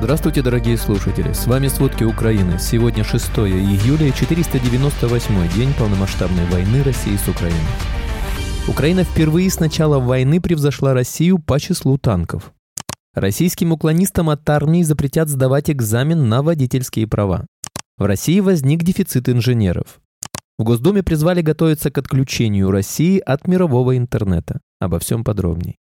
Здравствуйте, дорогие слушатели! С вами «Сводки Украины». Сегодня 6 июля и 498 день полномасштабной войны России с Украиной. Украина впервые с начала войны превзошла Россию по числу танков. Российским уклонистам от армии запретят сдавать экзамен на водительские права. В России возник дефицит инженеров. В Госдуме призвали готовиться к отключению России от мирового интернета. Обо всем подробней.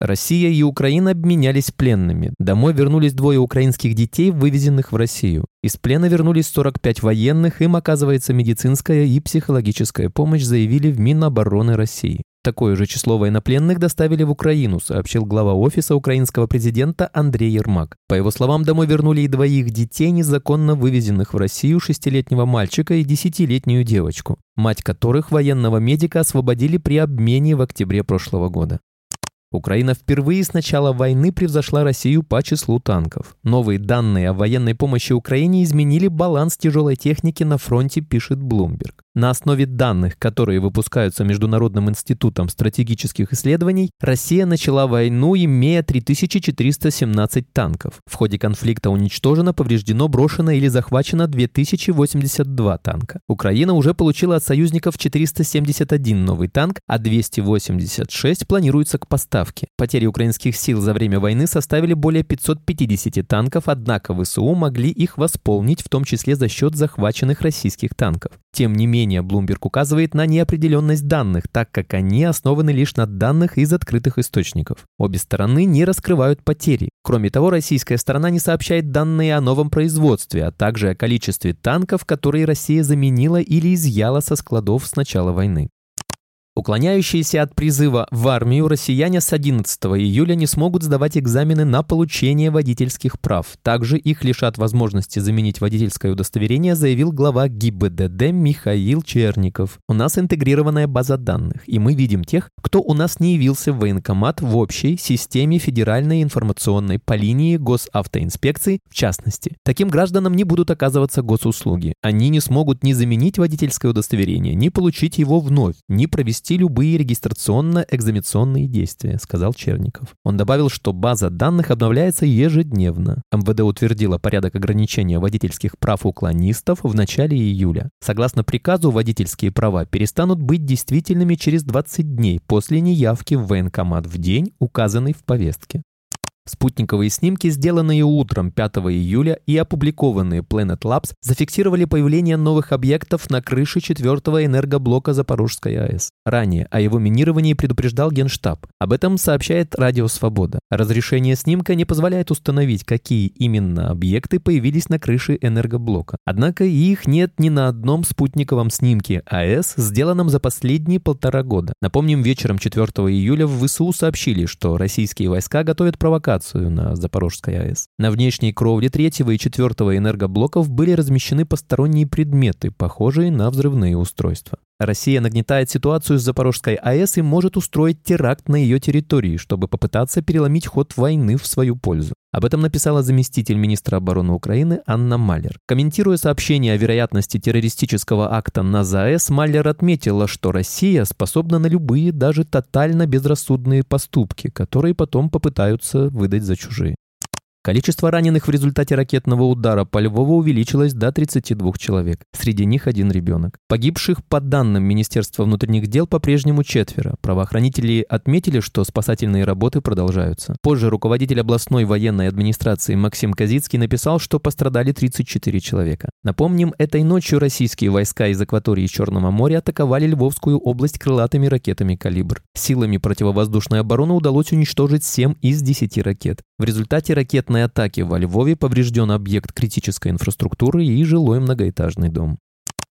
Россия и Украина обменялись пленными. Домой вернулись двое украинских детей, вывезенных в Россию. Из плена вернулись 45 военных, им оказывается медицинская и психологическая помощь, заявили в Минобороны России. Такое же число военнопленных доставили в Украину, сообщил глава офиса украинского президента Андрей Ермак. По его словам, домой вернули и двоих детей, незаконно вывезенных в Россию, шестилетнего мальчика и десятилетнюю девочку, мать которых военного медика освободили при обмене в октябре прошлого года. Украина впервые с начала войны превзошла Россию по числу танков. Новые данные о военной помощи Украине изменили баланс тяжелой техники на фронте, пишет Bloomberg. На основе данных, которые выпускаются Международным институтом стратегических исследований, Россия начала войну, имея 3417 танков. В ходе конфликта уничтожено, повреждено, брошено или захвачено 2082 танка. Украина уже получила от союзников 471 новый танк, а 286 планируется к поставке. Потери украинских сил за время войны составили более 550 танков, однако ВСУ могли их восполнить, в том числе за счет захваченных российских танков. Тем не менее, Bloomberg указывает на неопределенность данных, так как они основаны лишь на данных из открытых источников. Обе стороны не раскрывают потери. Кроме того, российская сторона не сообщает данные о новом производстве, а также о количестве танков, которые Россия заменила или изъяла со складов с начала войны. Уклоняющиеся от призыва в армию россияне с 11 июля не смогут сдавать экзамены на получение водительских прав. Также их лишат возможности заменить водительское удостоверение, заявил глава ГИБДД Михаил Черников. У нас интегрированная база данных, и мы видим тех, кто у нас не явился в военкомат в общей системе федеральной информационной по линии госавтоинспекции в частности. Таким гражданам не будут оказываться госуслуги. Они не смогут ни заменить водительское удостоверение, ни получить его вновь, ни провести провести любые регистрационно-экзаменационные действия, сказал Черников. Он добавил, что база данных обновляется ежедневно. МВД утвердила порядок ограничения водительских прав уклонистов в начале июля. Согласно приказу, водительские права перестанут быть действительными через 20 дней после неявки в военкомат в день, указанный в повестке. Спутниковые снимки, сделанные утром 5 июля и опубликованные Planet Labs, зафиксировали появление новых объектов на крыше четвертого энергоблока Запорожской АЭС. Ранее о его минировании предупреждал Генштаб. Об этом сообщает Радио Свобода. Разрешение снимка не позволяет установить, какие именно объекты появились на крыше энергоблока. Однако их нет ни на одном спутниковом снимке АЭС, сделанном за последние полтора года. Напомним, вечером 4 июля в ВСУ сообщили, что российские войска готовят провокацию провокацию на Запорожской АЭС. На внешней кровле третьего и четвертого энергоблоков были размещены посторонние предметы, похожие на взрывные устройства. Россия нагнетает ситуацию с Запорожской АЭС и может устроить теракт на ее территории, чтобы попытаться переломить ход войны в свою пользу. Об этом написала заместитель министра обороны Украины Анна Малер. Комментируя сообщение о вероятности террористического акта на ЗАЭС, Малер отметила, что Россия способна на любые, даже тотально безрассудные поступки, которые потом попытаются выдать за чужие. Количество раненых в результате ракетного удара по Львову увеличилось до 32 человек. Среди них один ребенок. Погибших, по данным Министерства внутренних дел, по-прежнему четверо. Правоохранители отметили, что спасательные работы продолжаются. Позже руководитель областной военной администрации Максим Казицкий написал, что пострадали 34 человека. Напомним, этой ночью российские войска из акватории Черного моря атаковали Львовскую область крылатыми ракетами «Калибр». Силами противовоздушной обороны удалось уничтожить 7 из 10 ракет. В результате ракетной ракетной атаки во Львове поврежден объект критической инфраструктуры и жилой многоэтажный дом.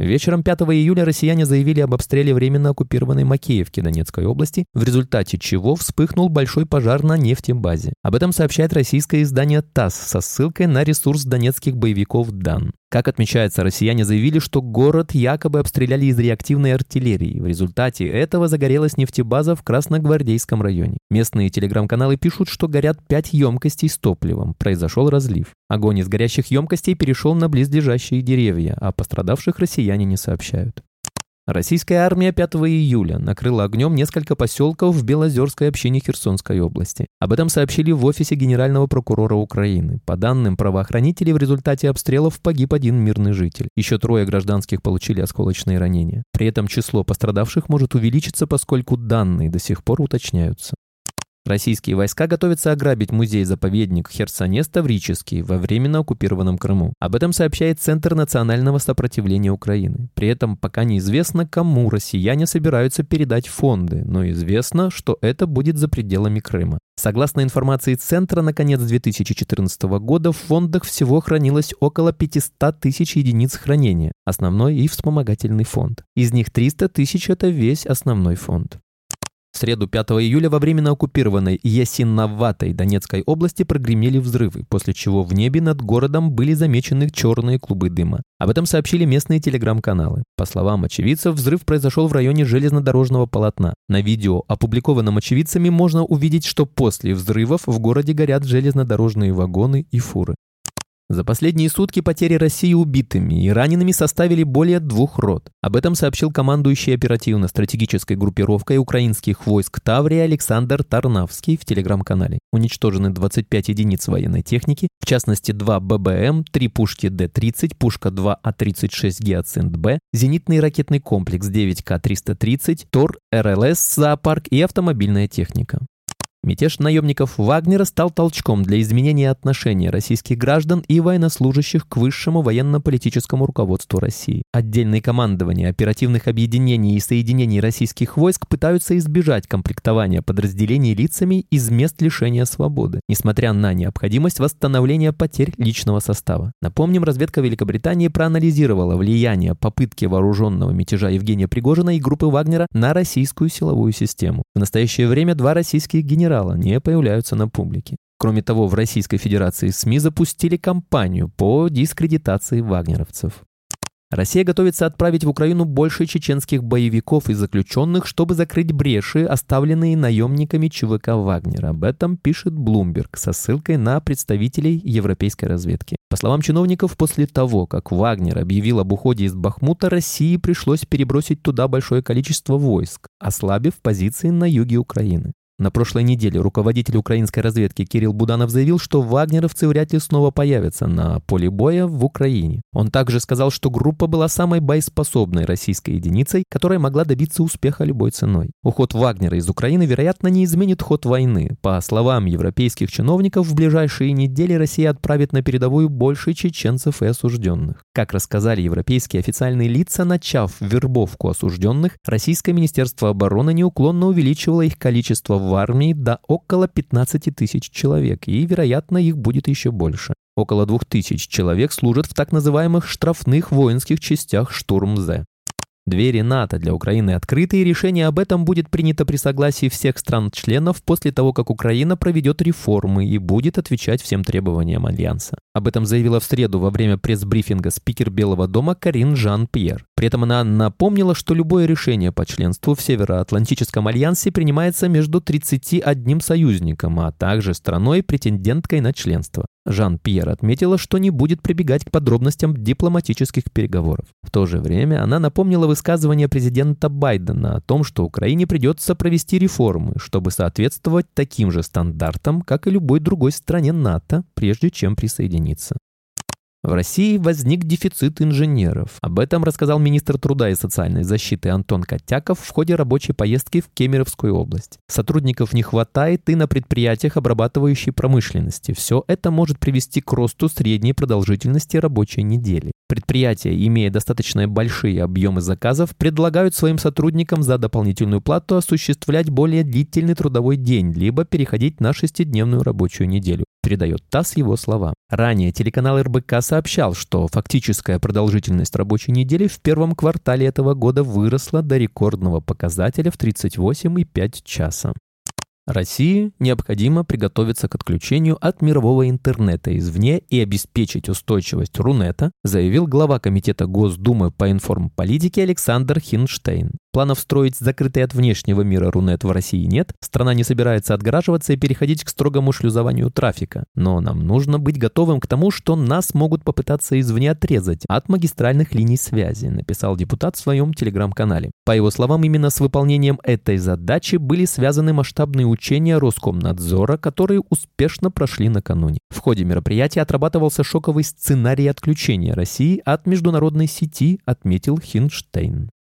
Вечером 5 июля россияне заявили об обстреле временно оккупированной Макеевки Донецкой области, в результате чего вспыхнул большой пожар на нефтебазе. Об этом сообщает российское издание ТАСС со ссылкой на ресурс донецких боевиков ДАН. Как отмечается, россияне заявили, что город якобы обстреляли из реактивной артиллерии. В результате этого загорелась нефтебаза в Красногвардейском районе. Местные телеграм-каналы пишут, что горят пять емкостей с топливом. Произошел разлив. Огонь из горящих емкостей перешел на близлежащие деревья, а пострадавших россияне не сообщают. Российская армия 5 июля накрыла огнем несколько поселков в Белозерской общине Херсонской области. Об этом сообщили в офисе генерального прокурора Украины. По данным правоохранителей, в результате обстрелов погиб один мирный житель. Еще трое гражданских получили осколочные ранения. При этом число пострадавших может увеличиться, поскольку данные до сих пор уточняются. Российские войска готовятся ограбить музей-заповедник Херсонес Таврический во временно оккупированном Крыму. Об этом сообщает Центр национального сопротивления Украины. При этом пока неизвестно, кому россияне собираются передать фонды, но известно, что это будет за пределами Крыма. Согласно информации Центра, на конец 2014 года в фондах всего хранилось около 500 тысяч единиц хранения, основной и вспомогательный фонд. Из них 300 тысяч – это весь основной фонд. Среду 5 июля во временно оккупированной Ясиноватой Донецкой области прогремели взрывы, после чего в небе над городом были замечены черные клубы дыма. Об этом сообщили местные телеграм-каналы. По словам очевидцев, взрыв произошел в районе железнодорожного полотна. На видео, опубликованном очевидцами, можно увидеть, что после взрывов в городе горят железнодорожные вагоны и фуры. За последние сутки потери России убитыми и ранеными составили более двух рот. Об этом сообщил командующий оперативно-стратегической группировкой украинских войск Таврия Александр Тарнавский в телеграм-канале. Уничтожены 25 единиц военной техники, в частности 2 ББМ, 3 пушки Д-30, пушка 2А-36 Гиацинт-Б, зенитный ракетный комплекс 9К-330, ТОР, РЛС, зоопарк и автомобильная техника. Мятеж наемников Вагнера стал толчком для изменения отношения российских граждан и военнослужащих к высшему военно-политическому руководству России. Отдельные командования оперативных объединений и соединений российских войск пытаются избежать комплектования подразделений лицами из мест лишения свободы, несмотря на необходимость восстановления потерь личного состава. Напомним, разведка Великобритании проанализировала влияние попытки вооруженного мятежа Евгения Пригожина и группы Вагнера на российскую силовую систему. В настоящее время два российских генерала генерала не появляются на публике. Кроме того, в Российской Федерации СМИ запустили кампанию по дискредитации вагнеровцев. Россия готовится отправить в Украину больше чеченских боевиков и заключенных, чтобы закрыть бреши, оставленные наемниками ЧВК «Вагнер». Об этом пишет Bloomberg со ссылкой на представителей европейской разведки. По словам чиновников, после того, как Вагнер объявил об уходе из Бахмута, России пришлось перебросить туда большое количество войск, ослабив позиции на юге Украины. На прошлой неделе руководитель украинской разведки Кирилл Буданов заявил, что вагнеровцы вряд ли снова появятся на поле боя в Украине. Он также сказал, что группа была самой боеспособной российской единицей, которая могла добиться успеха любой ценой. Уход Вагнера из Украины, вероятно, не изменит ход войны. По словам европейских чиновников, в ближайшие недели Россия отправит на передовую больше чеченцев и осужденных. Как рассказали европейские официальные лица, начав вербовку осужденных, Российское Министерство обороны неуклонно увеличивало их количество в в армии до около 15 тысяч человек, и, вероятно, их будет еще больше. Около двух тысяч человек служат в так называемых штрафных воинских частях «Штурм-З». Двери НАТО для Украины открыты, и решение об этом будет принято при согласии всех стран-членов после того, как Украина проведет реформы и будет отвечать всем требованиям Альянса. Об этом заявила в среду во время пресс-брифинга спикер Белого дома Карин Жан-Пьер. При этом она напомнила, что любое решение по членству в Североатлантическом альянсе принимается между 31 союзником, а также страной-претенденткой на членство. Жан-Пьер отметила, что не будет прибегать к подробностям дипломатических переговоров. В то же время она напомнила высказывание президента Байдена о том, что Украине придется провести реформы, чтобы соответствовать таким же стандартам, как и любой другой стране НАТО, прежде чем присоединиться. В России возник дефицит инженеров. Об этом рассказал министр труда и социальной защиты Антон Котяков в ходе рабочей поездки в Кемеровскую область. Сотрудников не хватает и на предприятиях обрабатывающей промышленности. Все это может привести к росту средней продолжительности рабочей недели. Предприятия, имея достаточно большие объемы заказов, предлагают своим сотрудникам за дополнительную плату осуществлять более длительный трудовой день, либо переходить на шестидневную рабочую неделю передает ТАСС его слова. Ранее телеканал РБК сообщал, что фактическая продолжительность рабочей недели в первом квартале этого года выросла до рекордного показателя в 38,5 часа. России необходимо приготовиться к отключению от мирового интернета извне и обеспечить устойчивость Рунета, заявил глава Комитета Госдумы по информполитике Александр Хинштейн. Планов строить закрытый от внешнего мира Рунет в России нет, страна не собирается отгораживаться и переходить к строгому шлюзованию трафика. Но нам нужно быть готовым к тому, что нас могут попытаться извне отрезать от магистральных линий связи, написал депутат в своем телеграм-канале. По его словам, именно с выполнением этой задачи были связаны масштабные учения Роскомнадзора, которые успешно прошли накануне. В ходе мероприятия отрабатывался шоковый сценарий отключения России от международной сети, отметил Хинштейн.